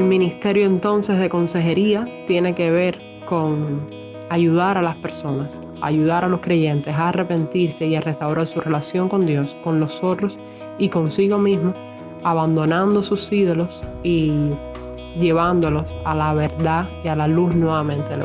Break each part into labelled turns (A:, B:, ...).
A: El ministerio entonces de consejería tiene que ver con ayudar a las personas, ayudar a los creyentes a arrepentirse y a restaurar su relación con Dios, con los otros y consigo mismo, abandonando sus ídolos y llevándolos a la verdad y a la luz nuevamente de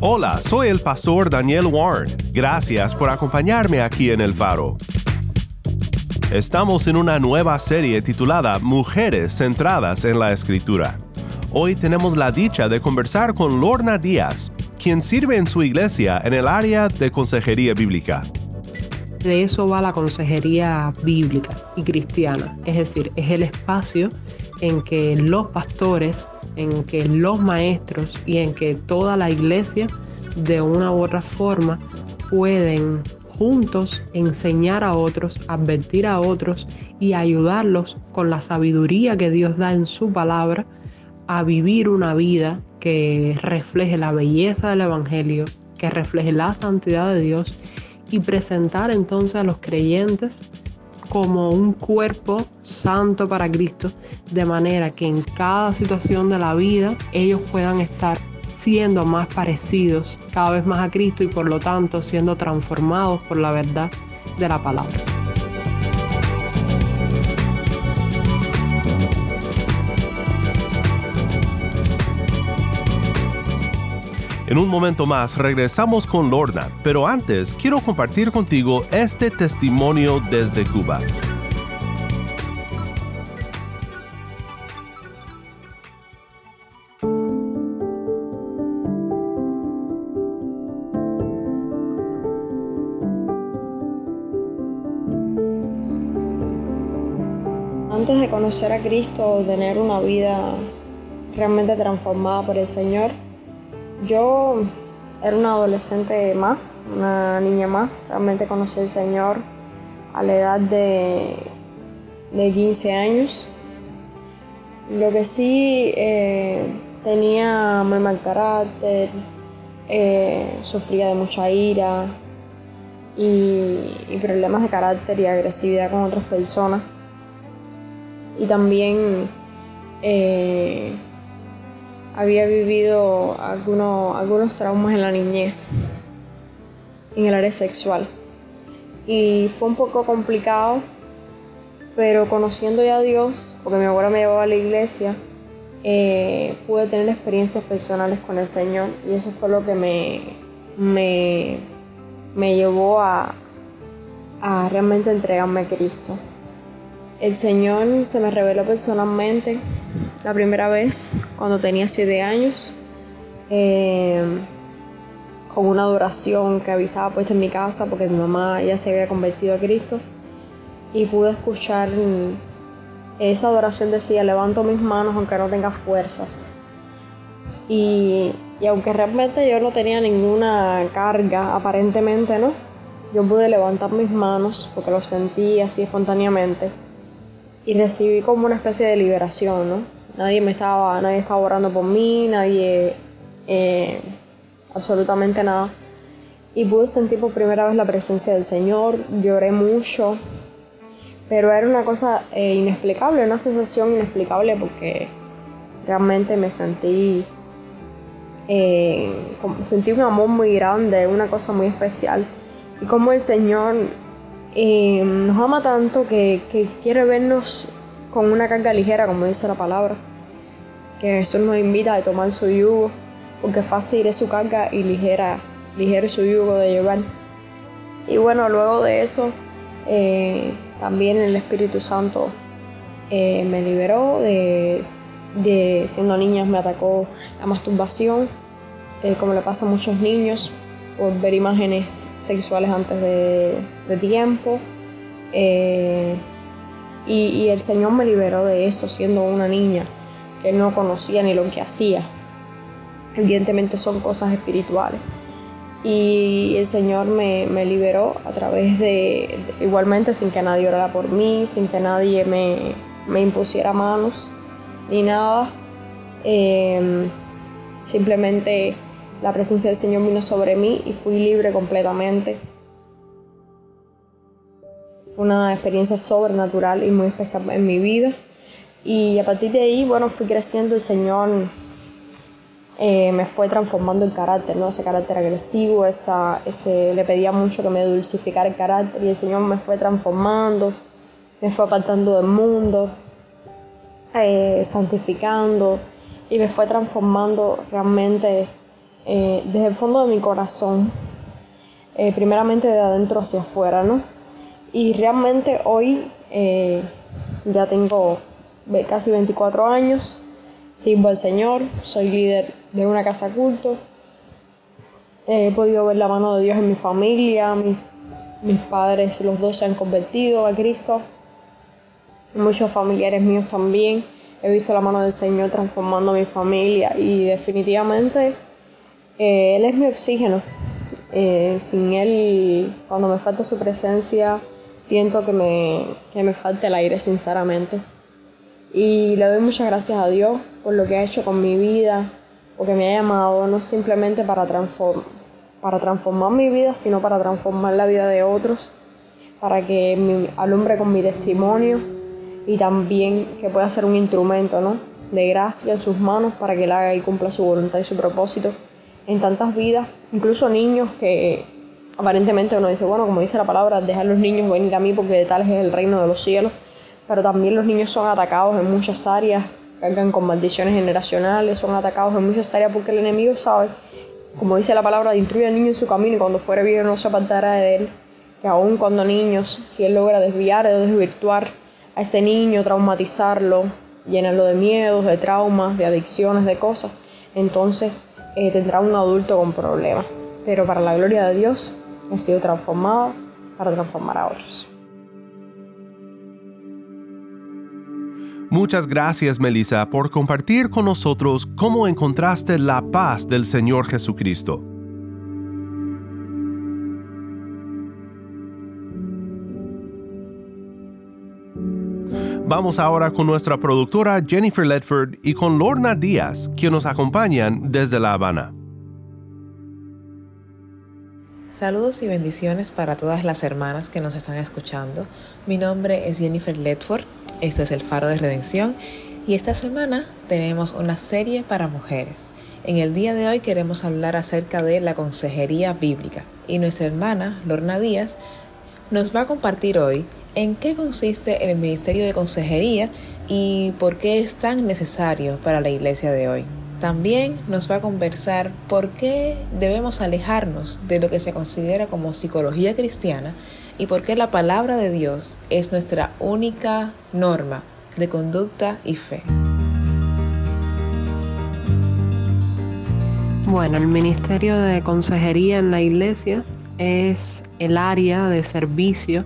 B: Hola, soy el pastor Daniel Warren. Gracias por acompañarme aquí en El Faro. Estamos en una nueva serie titulada Mujeres centradas en la Escritura. Hoy tenemos la dicha de conversar con Lorna Díaz, quien sirve en su iglesia en el área de consejería bíblica.
A: De eso va la consejería bíblica y cristiana, es decir, es el espacio en que los pastores en que los maestros y en que toda la iglesia de una u otra forma pueden juntos enseñar a otros, advertir a otros y ayudarlos con la sabiduría que Dios da en su palabra a vivir una vida que refleje la belleza del Evangelio, que refleje la santidad de Dios y presentar entonces a los creyentes como un cuerpo santo para Cristo, de manera que en cada situación de la vida ellos puedan estar siendo más parecidos cada vez más a Cristo y por lo tanto siendo transformados por la verdad de la palabra.
B: En un momento más regresamos con Lorna, pero antes quiero compartir contigo este testimonio desde Cuba.
C: Antes de conocer a Cristo, tener una vida realmente transformada por el Señor, yo era una adolescente más, una niña más. Realmente conocí al Señor a la edad de, de 15 años. Lo que sí eh, tenía muy mal carácter, eh, sufría de mucha ira y, problemas de carácter y agresividad con otras personas. Y también eh, había vivido algunos, algunos traumas en la niñez, en el área sexual. Y fue un poco complicado, pero conociendo ya a Dios, porque mi abuela me llevaba a la iglesia, eh, pude tener experiencias personales con el Señor y eso fue lo que me, me, me llevó a, a realmente entregarme a Cristo. El Señor se me reveló personalmente la primera vez cuando tenía siete años, eh, con una adoración que estaba puesta en mi casa porque mi mamá ya se había convertido a Cristo y pude escuchar esa adoración decía, levanto mis manos aunque no tenga fuerzas. Y, y aunque realmente yo no tenía ninguna carga, aparentemente, ¿no? Yo pude levantar mis manos porque lo sentí así espontáneamente y recibí como una especie de liberación, ¿no? Nadie me estaba, nadie estaba orando por mí, nadie, eh, absolutamente nada. Y pude sentir por primera vez la presencia del Señor, lloré mucho, pero era una cosa eh, inexplicable, una sensación inexplicable porque realmente me sentí, eh, sentí un amor muy grande, una cosa muy especial. Y como el Señor eh, nos ama tanto que, quiere vernos con una carga ligera, como dice la palabra. Que Jesús nos invita a tomar su yugo, porque fácil es su carga y ligera, ligero su yugo de llevar. Y bueno, luego de eso, eh, también el Espíritu Santo eh, me liberó de, de, siendo niña me atacó la masturbación, eh, como le pasa a muchos niños, por ver imágenes sexuales antes de, de tiempo. Y, el Señor me liberó de eso siendo una niña que no conocía ni lo que hacía. Evidentemente son cosas espirituales y el Señor me, me, liberó a través de, igualmente sin que nadie orara por mí, sin que nadie me, me impusiera manos ni nada. Em, simplemente la presencia del Señor vino sobre mí y fui libre completamente. Una experiencia sobrenatural y muy especial en mi vida. Y a partir de ahí, bueno, fui creciendo, el Señor eh, me fue transformando el carácter, ¿no? Ese carácter agresivo, esa, ese, le pedía mucho que me dulcificara el carácter y el Señor me fue transformando, me fue apartando del mundo, eh, santificando y me fue transformando realmente eh, desde el fondo de mi corazón, primeramente de adentro hacia afuera, ¿no? Y realmente hoy ya tengo casi 24 años, sirvo al Señor, soy líder de una casa culto. He podido ver la mano de Dios en mi familia, mis, padres, los dos se han convertido a Cristo, muchos familiares míos también. He visto la mano del Señor transformando mi familia y definitivamente eh, Él es mi oxígeno. Eh, sin Él, cuando me falta su presencia, siento que me, que me falta el aire, sinceramente. Y le doy muchas gracias a Dios por lo que ha hecho con mi vida, porque me ha llamado no simplemente para, para transformar mi vida, sino para transformar la vida de otros, para que me alumbre con mi testimonio y también que pueda ser un instrumento ¿no? de gracia en sus manos para que él haga y cumpla su voluntad y su propósito en tantas vidas, incluso niños que aparentemente uno dice, bueno, como dice la palabra, dejar los niños venir a mí porque de tal es el reino de los cielos, pero también los niños son atacados en muchas áreas cargan con maldiciones generacionales, son atacados en muchas áreas porque el enemigo sabe, como dice la palabra, de instruir al niño en su camino y cuando fuera viejo no se apartará de él. Que aun cuando niños, si él logra desviar o desvirtuar a ese niño, traumatizarlo, llenarlo de miedos, de traumas, de adicciones, de cosas, entonces eh, tendrá un adulto con problemas. Pero para la gloria de Dios, he sido transformado para transformar a otros.
B: Muchas gracias, Melissa, por compartir con nosotros cómo encontraste la paz del Señor Jesucristo. Vamos ahora con nuestra productora Jennifer Ledford y con Lorna Díaz, quien nos acompañan desde La Habana.
D: Saludos y bendiciones para todas las hermanas que nos están escuchando. Mi nombre es Jennifer Ledford esto es el Faro de Redención y esta semana tenemos una serie para mujeres. En el día de hoy queremos hablar acerca de la consejería bíblica y nuestra hermana Lorna Díaz nos va a compartir hoy en qué consiste el ministerio de consejería y por qué es tan necesario para la iglesia de hoy. También nos va a conversar por qué debemos alejarnos de lo que se considera como psicología cristiana y por qué la palabra de Dios es nuestra única norma de conducta y fe.
A: Bueno, el Ministerio de Consejería en la Iglesia es el área de servicio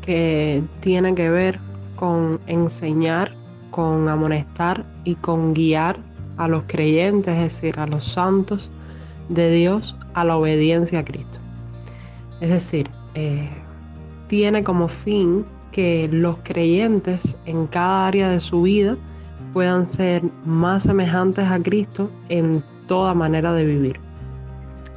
A: que tiene que ver con enseñar, con amonestar y con guiar a los creyentes, es decir, a los santos de Dios, a la obediencia a Cristo. Es decir, eh, tiene como fin que los creyentes en cada área de su vida puedan ser más semejantes a Cristo en toda manera de vivir.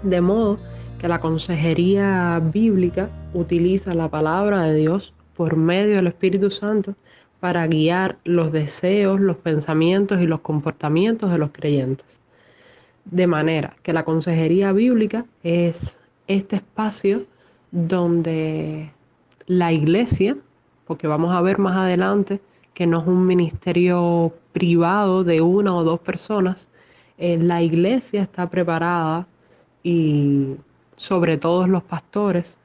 A: De modo que la consejería bíblica utiliza la palabra de Dios por medio del Espíritu Santo para guiar los deseos, los pensamientos y los comportamientos de los creyentes. De manera que la consejería bíblica es este espacio donde la iglesia, porque vamos a ver más adelante que no es un ministerio privado de una o dos personas, eh, la iglesia está preparada y sobre todo los pastores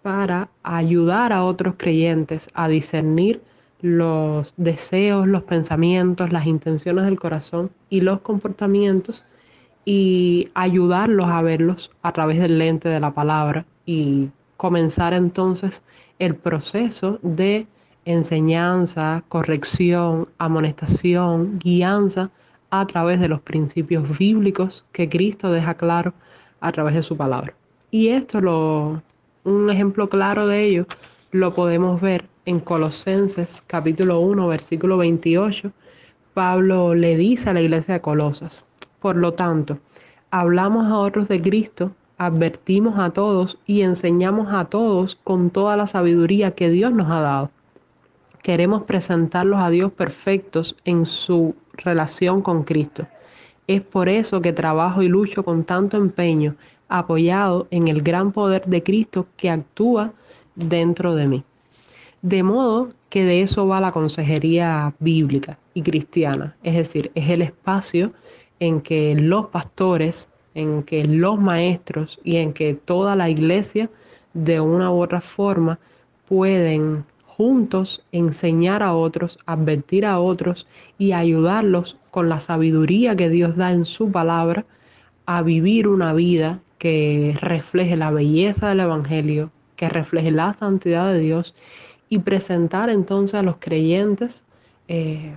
A: para ayudar a otros creyentes a discernir los deseos, los pensamientos, las intenciones del corazón y los comportamientos y ayudarlos a verlos a través del lente de la palabra y comenzar entonces el proceso de enseñanza, corrección, amonestación, guianza a través de los principios bíblicos que Cristo deja claro a través de su palabra. Y esto lo un ejemplo claro de ello lo podemos ver en Colosenses capítulo 1 versículo 28. Pablo le dice a la iglesia de Colosas, por lo tanto, hablamos a otros de Cristo, advertimos a todos y enseñamos a todos con toda la sabiduría que Dios nos ha dado. Queremos presentarlos a Dios perfectos en su relación con Cristo. Es por eso que trabajo y lucho con tanto empeño, apoyado en el gran poder de Cristo que actúa dentro de mí. De modo que de eso va la consejería bíblica y cristiana, es decir, es el espacio en que los pastores, en que los maestros y en que toda la iglesia de una u otra forma pueden juntos enseñar a otros, advertir a otros y ayudarlos con la sabiduría que Dios da en su palabra a vivir una vida que refleje la belleza del Evangelio, que refleje la santidad de Dios y presentar entonces a los creyentes eh,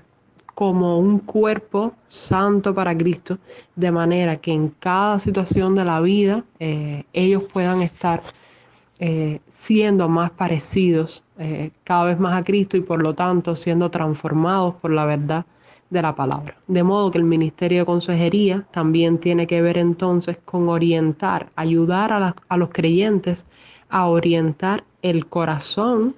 A: como un cuerpo santo para Cristo, de manera que en cada situación de la vida eh, ellos puedan estar eh, siendo más parecidos cada vez más a Cristo y por lo tanto siendo transformados por la verdad de la palabra. De modo que el ministerio de consejería también tiene que ver entonces con orientar, ayudar a los creyentes a orientar el corazón,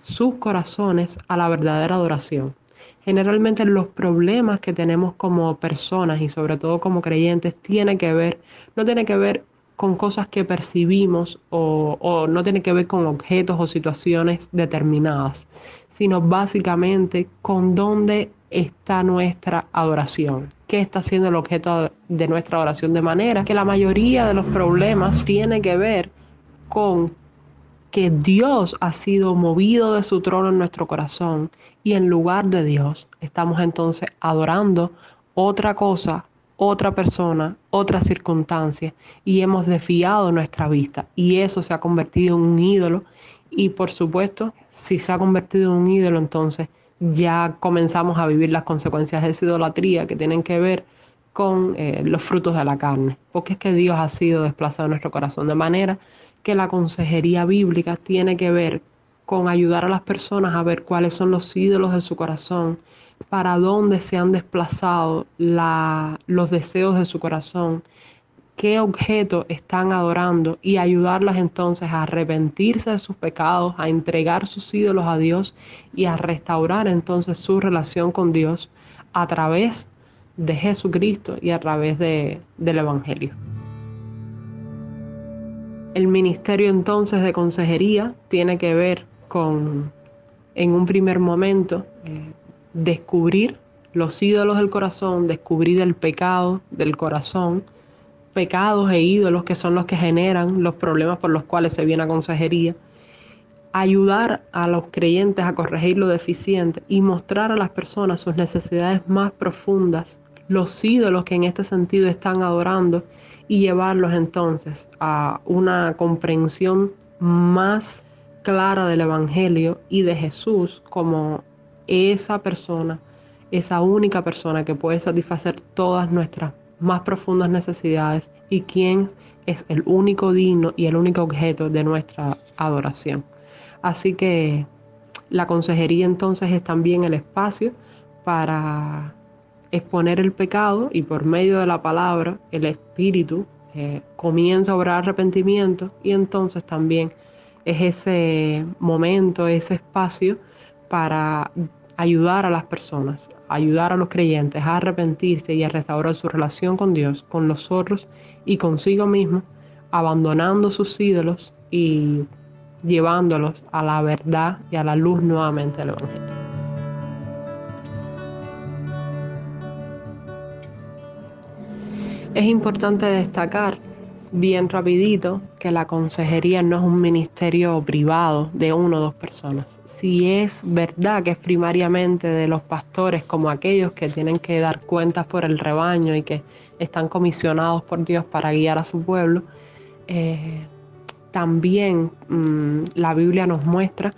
A: sus corazones a la verdadera adoración. Generalmente los problemas que tenemos como personas y sobre todo como creyentes tiene que ver, no tiene que ver con cosas que percibimos o, no tiene que ver con objetos o situaciones determinadas, sino básicamente con dónde está nuestra adoración, qué está siendo el objeto de nuestra adoración, de manera que la mayoría de los problemas tiene que ver con que Dios ha sido movido de su trono en nuestro corazón y en lugar de Dios estamos entonces adorando otra cosa, otra persona, otra circunstancia y hemos desviado nuestra vista. Y eso se ha convertido en un ídolo. Y por supuesto si se ha convertido en un ídolo entonces ya comenzamos a vivir las consecuencias de esa idolatría que tienen que ver con eh, los frutos de la carne, porque es que Dios ha sido desplazado en nuestro corazón de manera que la consejería bíblica tiene que ver con ayudar a las personas a ver cuáles son los ídolos de su corazón, para dónde se han desplazado los deseos de su corazón, qué objeto están adorando y ayudarlas entonces a arrepentirse de sus pecados, a entregar sus ídolos a Dios y a restaurar entonces su relación con Dios a través de Jesucristo y a través de, del Evangelio. El ministerio entonces de consejería tiene que ver con, en un primer momento, eh, descubrir los ídolos del corazón, descubrir el pecado del corazón, pecados e ídolos que son los que generan los problemas por los cuales se viene a consejería, ayudar a los creyentes a corregir lo deficiente y mostrar a las personas sus necesidades más profundas, los ídolos que en este sentido están adorando y llevarlos entonces a una comprensión más clara del Evangelio y de Jesús como esa persona, esa única persona que puede satisfacer todas nuestras más profundas necesidades y quien es el único digno y el único objeto de nuestra adoración. Así que la consejería entonces es también el espacio para exponer el pecado y por medio de la palabra el Espíritu eh, comienza a obrar arrepentimiento y entonces también es ese momento, ese espacio para ayudar a las personas, ayudar a los creyentes a arrepentirse y a restaurar su relación con Dios, con los otros y consigo mismo, abandonando sus ídolos y llevándolos a la verdad y a la luz nuevamente del Evangelio. Es importante destacar bien rapidito que la consejería no es un ministerio privado de uno o dos personas. Si es verdad que es primariamente de los pastores como aquellos que tienen que dar cuentas por el rebaño y que están comisionados por Dios para guiar a su pueblo, eh, también mm, la Biblia nos muestra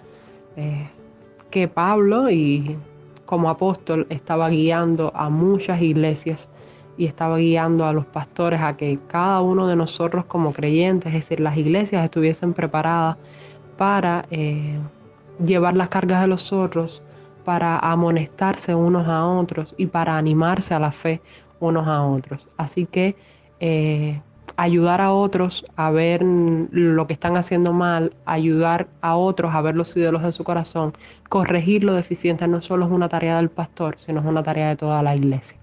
A: eh, que Pablo y como apóstol estaba guiando a muchas iglesias y estaba guiando a los pastores a que cada uno de nosotros como creyentes, es decir, las iglesias estuviesen preparadas para eh, llevar las cargas de los otros, para amonestarse unos a otros y para animarse a la fe unos a otros. Así que eh, ayudar a otros a ver lo que están haciendo mal, ayudar a otros a ver los ídolos de su corazón, corregir lo deficiente no solo es una tarea del pastor, sino es una tarea de toda la iglesia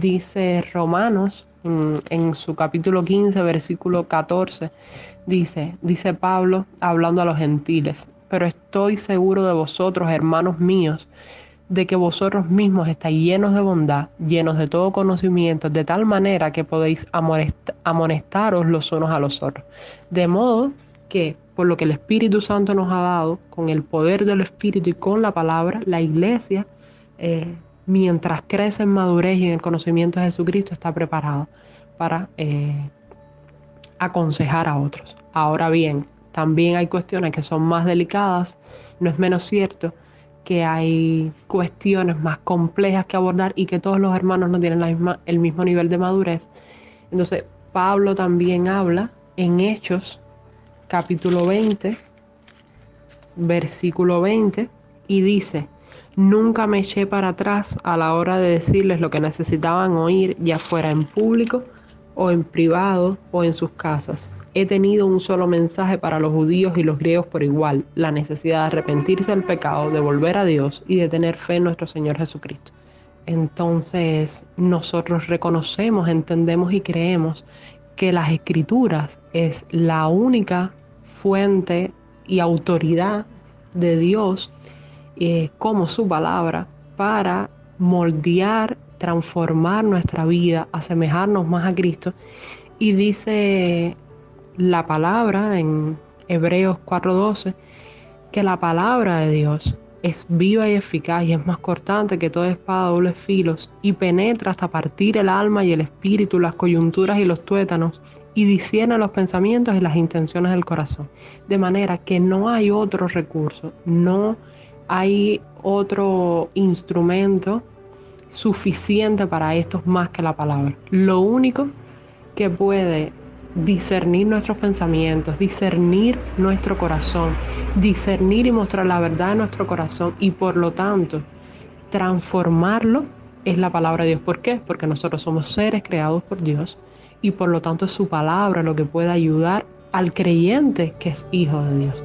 A: dice Romanos mm, en su capítulo 15, versículo 14, dice, dice Pablo hablando a los gentiles, pero estoy seguro de vosotros, hermanos míos, de que vosotros mismos estáis llenos de bondad, llenos de todo conocimiento, de tal manera que podéis amonestaros los unos a los otros. De modo que, por lo que el Espíritu Santo nos ha dado, con el poder del Espíritu y con la palabra, la iglesia eh, mientras crece en madurez y en el conocimiento de Jesucristo, está preparado para eh, aconsejar a otros. Ahora bien, también hay cuestiones que son más delicadas, no es menos cierto que hay cuestiones más complejas que abordar y que todos los hermanos no tienen el mismo nivel de madurez. Entonces, Pablo también habla en Hechos, capítulo 20, versículo 20, y dice, Nunca me eché para atrás a la hora de decirles lo que necesitaban oír, ya fuera en público o en privado o en sus casas. He tenido un solo mensaje para los judíos y los griegos por igual, la necesidad de arrepentirse del pecado, de volver a Dios y de tener fe en nuestro Señor Jesucristo. Entonces nosotros reconocemos, entendemos y creemos que las escrituras es la única fuente y autoridad de Dios eh, como su palabra para moldear, transformar nuestra vida, asemejarnos más a Cristo. Y dice la palabra en Hebreos 4:12 que la palabra de Dios es viva y eficaz y es más cortante que toda espada de dobles filos y penetra hasta partir el alma y el espíritu, las coyunturas y los tuétanos y discierne los pensamientos y las intenciones del corazón. De manera que no hay otro recurso, no hay otro instrumento suficiente para esto más que la palabra. Lo único que puede discernir nuestros pensamientos, discernir nuestro corazón, discernir y mostrar la verdad de nuestro corazón y por lo tanto transformarlo es la palabra de Dios. ¿Por qué? Porque nosotros somos seres creados por Dios y por lo tanto es su palabra lo que puede ayudar al creyente que es hijo de Dios.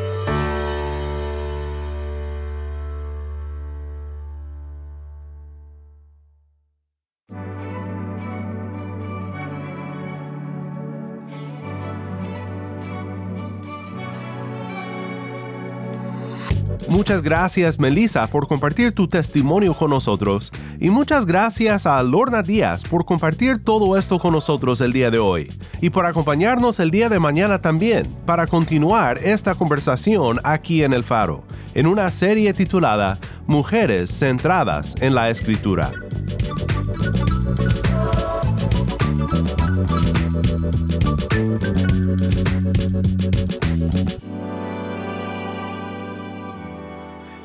B: Muchas gracias Melissa por compartir tu testimonio con nosotros y muchas gracias a Lorna Díaz por compartir todo esto con nosotros el día de hoy y por acompañarnos el día de mañana también para continuar esta conversación aquí en el faro, en una serie titulada Mujeres centradas en la Escritura.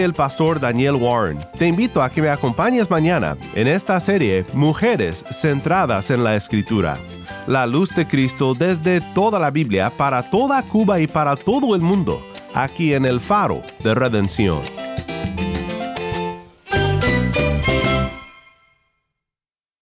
B: El pastor Daniel Warren. Te invito a que me acompañes mañana en esta serie Mujeres centradas en la Escritura. La luz de Cristo desde toda la Biblia para toda Cuba y para todo el mundo, aquí en el faro de redención.